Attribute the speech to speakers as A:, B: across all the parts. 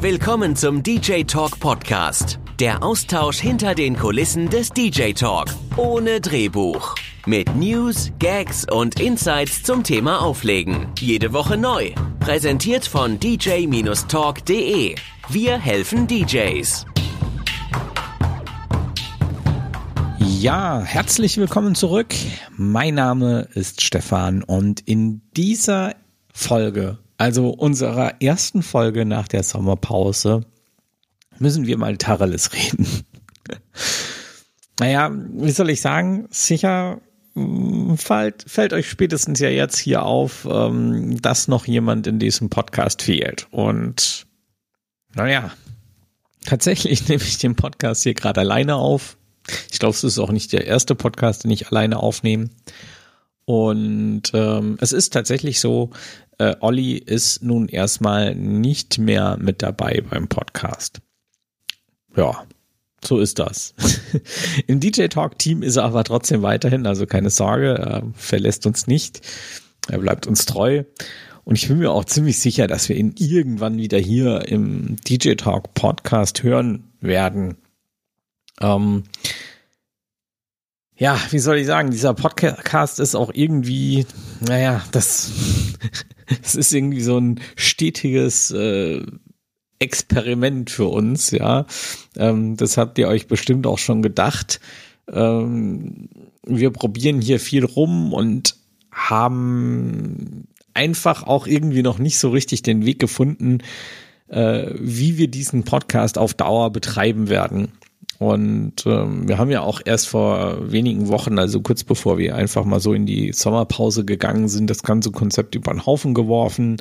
A: Willkommen zum DJ Talk Podcast. Der Austausch hinter den Kulissen des DJ Talk. Ohne Drehbuch. Mit News, Gags und Insights zum Thema Auflegen. Jede Woche neu. Präsentiert von dj-talk.de. Wir helfen DJs.
B: Ja, herzlich willkommen zurück. Mein Name ist Stefan und in dieser Folge also unserer ersten Folge nach der Sommerpause, müssen wir mal Tacheles reden. naja, wie soll ich sagen? Sicher hm, fällt, fällt euch spätestens ja jetzt hier auf, ähm, dass noch jemand in diesem Podcast fehlt. Und naja, tatsächlich nehme ich den Podcast hier gerade alleine auf. Ich glaube, es ist auch nicht der erste Podcast, den ich alleine aufnehme. Und ähm, es ist tatsächlich so, äh, Olli ist nun erstmal nicht mehr mit dabei beim Podcast. Ja, so ist das. Im DJ Talk Team ist er aber trotzdem weiterhin, also keine Sorge, er verlässt uns nicht. Er bleibt uns treu. Und ich bin mir auch ziemlich sicher, dass wir ihn irgendwann wieder hier im DJ Talk Podcast hören werden. Ähm, ja, wie soll ich sagen, dieser Podcast ist auch irgendwie, naja, das, das ist irgendwie so ein stetiges äh, Experiment für uns, ja. Ähm, das habt ihr euch bestimmt auch schon gedacht. Ähm, wir probieren hier viel rum und haben einfach auch irgendwie noch nicht so richtig den Weg gefunden, äh, wie wir diesen Podcast auf Dauer betreiben werden. Und ähm, wir haben ja auch erst vor wenigen Wochen, also kurz bevor wir einfach mal so in die Sommerpause gegangen sind, das ganze Konzept über den Haufen geworfen,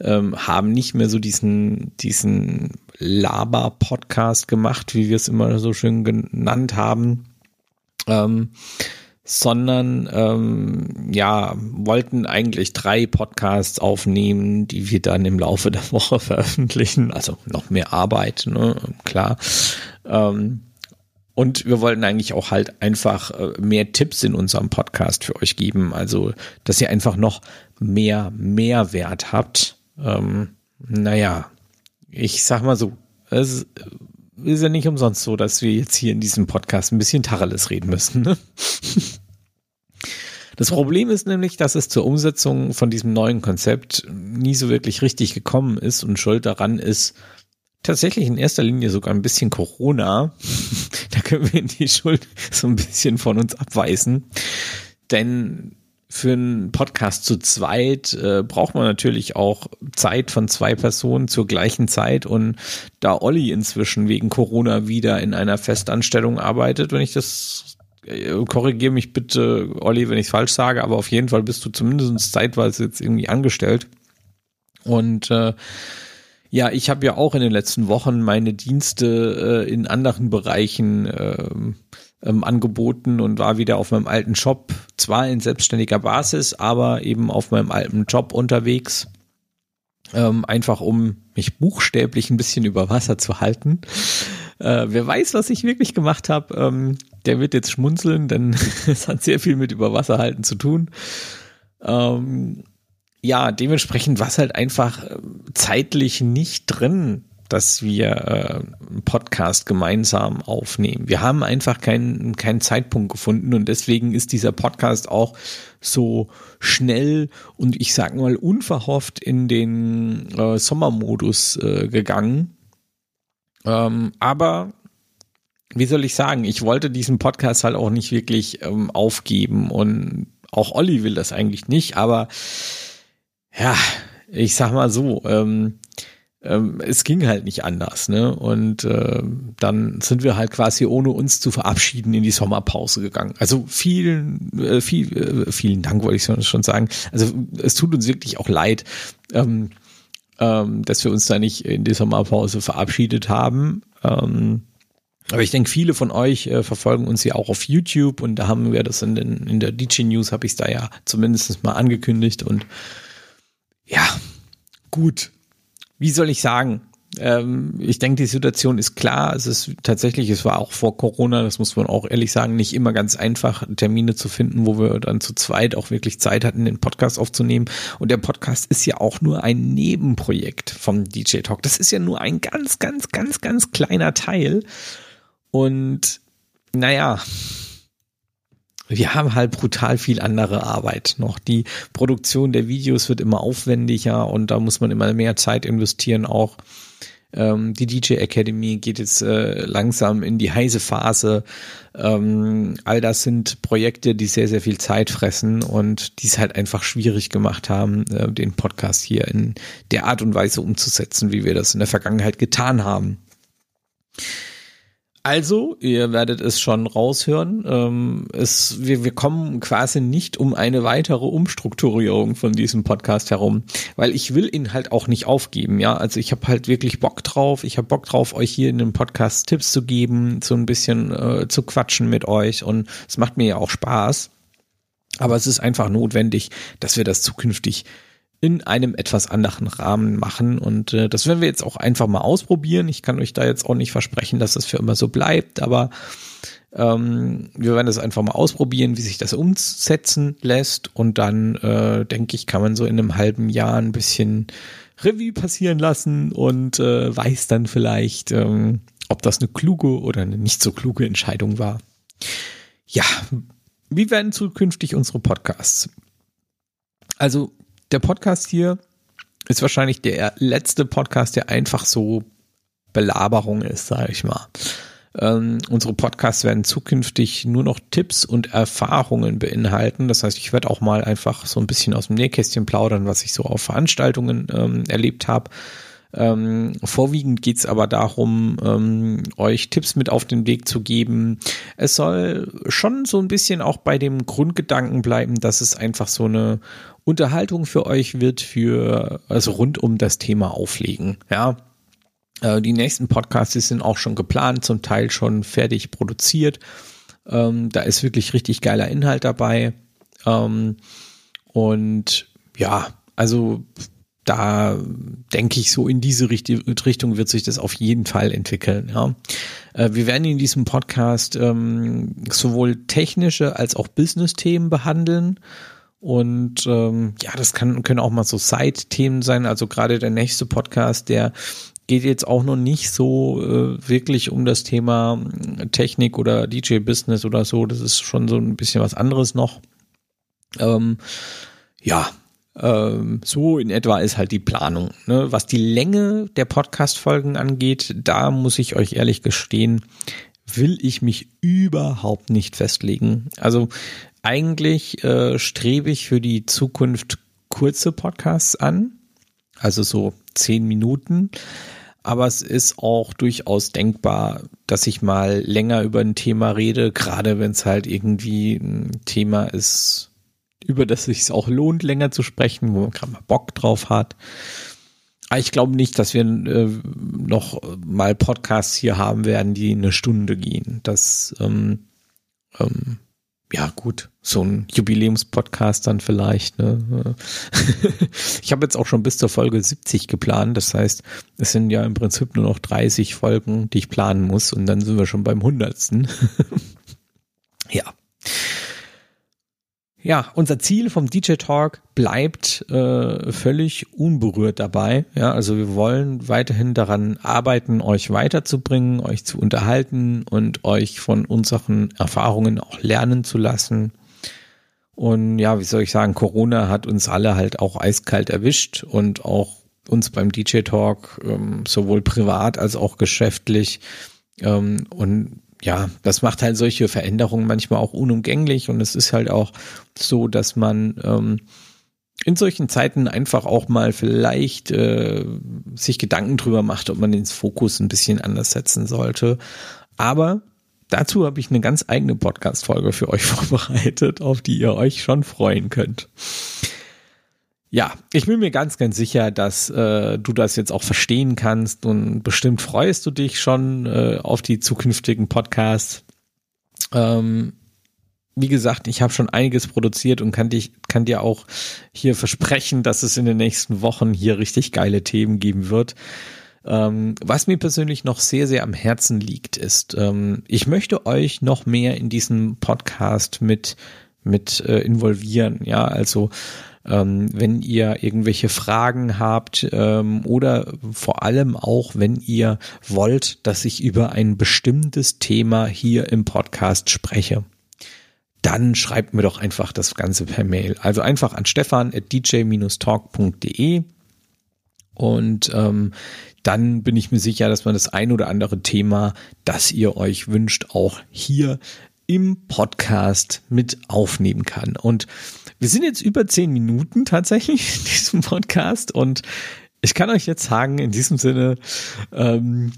B: ähm, haben nicht mehr so diesen, diesen Laber-Podcast gemacht, wie wir es immer so schön genannt haben. Ähm, sondern ähm, ja, wollten eigentlich drei Podcasts aufnehmen, die wir dann im Laufe der Woche veröffentlichen. Also noch mehr Arbeit, ne? klar. Ähm, und wir wollten eigentlich auch halt einfach äh, mehr Tipps in unserem Podcast für euch geben. Also, dass ihr einfach noch mehr Mehrwert habt. Ähm, naja, ich sag mal so, es ist ja nicht umsonst so, dass wir jetzt hier in diesem Podcast ein bisschen Tacheles reden müssen. Ne? Das Problem ist nämlich, dass es zur Umsetzung von diesem neuen Konzept nie so wirklich richtig gekommen ist und schuld daran ist tatsächlich in erster Linie sogar ein bisschen Corona. da können wir die Schuld so ein bisschen von uns abweisen. Denn für einen Podcast zu zweit äh, braucht man natürlich auch Zeit von zwei Personen zur gleichen Zeit. Und da Olli inzwischen wegen Corona wieder in einer Festanstellung arbeitet, wenn ich das äh, korrigiere mich bitte, Olli, wenn ich es falsch sage, aber auf jeden Fall bist du zumindest zeitweise jetzt irgendwie angestellt. Und äh, ja, ich habe ja auch in den letzten Wochen meine Dienste äh, in anderen Bereichen ähm, ähm, angeboten und war wieder auf meinem alten Job, zwar in selbstständiger Basis, aber eben auf meinem alten Job unterwegs. Ähm, einfach um mich buchstäblich ein bisschen über Wasser zu halten. Äh, wer weiß, was ich wirklich gemacht habe, ähm, der wird jetzt schmunzeln, denn es hat sehr viel mit Überwasserhalten zu tun. Ähm, ja, dementsprechend war es halt einfach äh, zeitlich nicht drin, dass wir äh, einen Podcast gemeinsam aufnehmen. Wir haben einfach keinen, keinen Zeitpunkt gefunden und deswegen ist dieser Podcast auch so schnell und ich sag mal unverhofft in den äh, Sommermodus äh, gegangen. Ähm, aber wie soll ich sagen, ich wollte diesen Podcast halt auch nicht wirklich ähm, aufgeben und auch Olli will das eigentlich nicht, aber ja, ich sag mal so, ähm, ähm, es ging halt nicht anders, ne? Und äh, dann sind wir halt quasi ohne uns zu verabschieden in die Sommerpause gegangen. Also vielen, äh, viel, äh, vielen Dank wollte ich schon sagen. Also es tut uns wirklich auch leid, ähm, ähm, dass wir uns da nicht in die Sommerpause verabschiedet haben. Ähm, aber ich denke, viele von euch äh, verfolgen uns ja auch auf YouTube und da haben wir das in, den, in der DJ News, habe ich es da ja zumindest mal angekündigt und ja, gut. Wie soll ich sagen? ähm, ich denke, die Situation ist klar. Es ist tatsächlich, es war auch vor Corona, das muss man auch ehrlich sagen, nicht immer ganz einfach, Termine zu finden, wo wir dann zu zweit auch wirklich Zeit hatten, den Podcast aufzunehmen. Und der Podcast ist ja auch nur ein Nebenprojekt vom DJ Talk. Das ist ja nur ein ganz, ganz, ganz, ganz kleiner Teil. Und naja, wir haben halt brutal viel andere Arbeit noch. Die Produktion der Videos wird immer aufwendiger und da muss man immer mehr Zeit investieren auch. Ähm, die DJ Academy geht jetzt äh, langsam in die heiße Phase. Ähm, all das sind Projekte, die sehr, sehr viel Zeit fressen und die es halt einfach schwierig gemacht haben, äh, den Podcast hier in der Art und Weise umzusetzen, wie wir das in der Vergangenheit getan haben. Also, ihr werdet es schon raushören. Ähm, es, wir, wir kommen quasi nicht um eine weitere Umstrukturierung von diesem Podcast herum, weil ich will ihn halt auch nicht aufgeben. Ja, also ich habe halt wirklich Bock drauf. Ich habe Bock drauf, euch hier in dem Podcast Tipps zu geben, so ein bisschen äh, zu quatschen mit euch und es macht mir ja auch Spaß. Aber es ist einfach notwendig, dass wir das zukünftig in einem etwas anderen Rahmen machen. Und äh, das werden wir jetzt auch einfach mal ausprobieren. Ich kann euch da jetzt auch nicht versprechen, dass das für immer so bleibt, aber ähm, wir werden das einfach mal ausprobieren, wie sich das umsetzen lässt. Und dann, äh, denke ich, kann man so in einem halben Jahr ein bisschen Revue passieren lassen und äh, weiß dann vielleicht, ähm, ob das eine kluge oder eine nicht so kluge Entscheidung war. Ja, wie werden zukünftig unsere Podcasts? Also der Podcast hier ist wahrscheinlich der letzte Podcast, der einfach so Belaberung ist, sage ich mal. Ähm, unsere Podcasts werden zukünftig nur noch Tipps und Erfahrungen beinhalten. Das heißt, ich werde auch mal einfach so ein bisschen aus dem Nähkästchen plaudern, was ich so auf Veranstaltungen ähm, erlebt habe. Ähm, vorwiegend geht's aber darum, ähm, euch Tipps mit auf den Weg zu geben. Es soll schon so ein bisschen auch bei dem Grundgedanken bleiben, dass es einfach so eine Unterhaltung für euch wird für, also rund um das Thema Auflegen. Ja, äh, die nächsten Podcasts sind auch schon geplant, zum Teil schon fertig produziert. Ähm, da ist wirklich richtig geiler Inhalt dabei. Ähm, und ja, also da denke ich, so in diese Richtung wird sich das auf jeden Fall entwickeln. Ja. Äh, wir werden in diesem Podcast ähm, sowohl technische als auch Business-Themen behandeln. Und ähm, ja, das kann, können auch mal so Side-Themen sein. Also gerade der nächste Podcast, der geht jetzt auch noch nicht so äh, wirklich um das Thema äh, Technik oder DJ-Business oder so. Das ist schon so ein bisschen was anderes noch. Ähm, ja, ähm, so in etwa ist halt die Planung. Ne? Was die Länge der Podcast-Folgen angeht, da muss ich euch ehrlich gestehen, will ich mich überhaupt nicht festlegen. Also eigentlich äh, strebe ich für die Zukunft kurze Podcasts an, also so zehn Minuten. Aber es ist auch durchaus denkbar, dass ich mal länger über ein Thema rede, gerade wenn es halt irgendwie ein Thema ist, über das sich auch lohnt, länger zu sprechen, wo man gerade mal Bock drauf hat. Aber ich glaube nicht, dass wir äh, noch mal Podcasts hier haben werden, die eine Stunde gehen. Das ähm, ähm, ja gut, so ein Jubiläumspodcast dann vielleicht. Ne? ich habe jetzt auch schon bis zur Folge 70 geplant. Das heißt, es sind ja im Prinzip nur noch 30 Folgen, die ich planen muss und dann sind wir schon beim hundertsten. ja. Ja, unser Ziel vom DJ Talk bleibt äh, völlig unberührt dabei. Ja, also wir wollen weiterhin daran arbeiten, euch weiterzubringen, euch zu unterhalten und euch von unseren Erfahrungen auch lernen zu lassen. Und ja, wie soll ich sagen, Corona hat uns alle halt auch eiskalt erwischt und auch uns beim DJ Talk ähm, sowohl privat als auch geschäftlich. Ähm, und ja, das macht halt solche Veränderungen manchmal auch unumgänglich und es ist halt auch so, dass man ähm, in solchen Zeiten einfach auch mal vielleicht äh, sich Gedanken drüber macht, ob man den Fokus ein bisschen anders setzen sollte. Aber dazu habe ich eine ganz eigene Podcast-Folge für euch vorbereitet, auf die ihr euch schon freuen könnt. Ja, ich bin mir ganz, ganz sicher, dass äh, du das jetzt auch verstehen kannst und bestimmt freust du dich schon äh, auf die zukünftigen Podcasts. Ähm, wie gesagt, ich habe schon einiges produziert und kann, dich, kann dir auch hier versprechen, dass es in den nächsten Wochen hier richtig geile Themen geben wird. Ähm, was mir persönlich noch sehr, sehr am Herzen liegt, ist, ähm, ich möchte euch noch mehr in diesen Podcast mit, mit äh, involvieren. Ja, also ähm, wenn ihr irgendwelche Fragen habt ähm, oder vor allem auch, wenn ihr wollt, dass ich über ein bestimmtes Thema hier im Podcast spreche dann schreibt mir doch einfach das Ganze per Mail. Also einfach an stefan at dj-talk.de und ähm, dann bin ich mir sicher, dass man das ein oder andere Thema, das ihr euch wünscht, auch hier im Podcast mit aufnehmen kann. Und wir sind jetzt über zehn Minuten tatsächlich in diesem Podcast und ich kann euch jetzt sagen, in diesem Sinne ähm,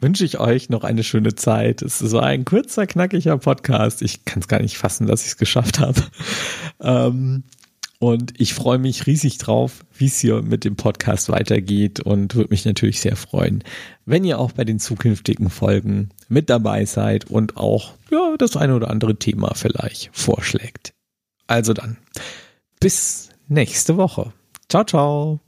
B: wünsche ich euch noch eine schöne Zeit. Es war ein kurzer, knackiger Podcast. Ich kann es gar nicht fassen, dass ich es geschafft habe. Ähm, und ich freue mich riesig drauf, wie es hier mit dem Podcast weitergeht und würde mich natürlich sehr freuen, wenn ihr auch bei den zukünftigen Folgen mit dabei seid und auch ja, das eine oder andere Thema vielleicht vorschlägt. Also dann, bis nächste Woche. Ciao, ciao.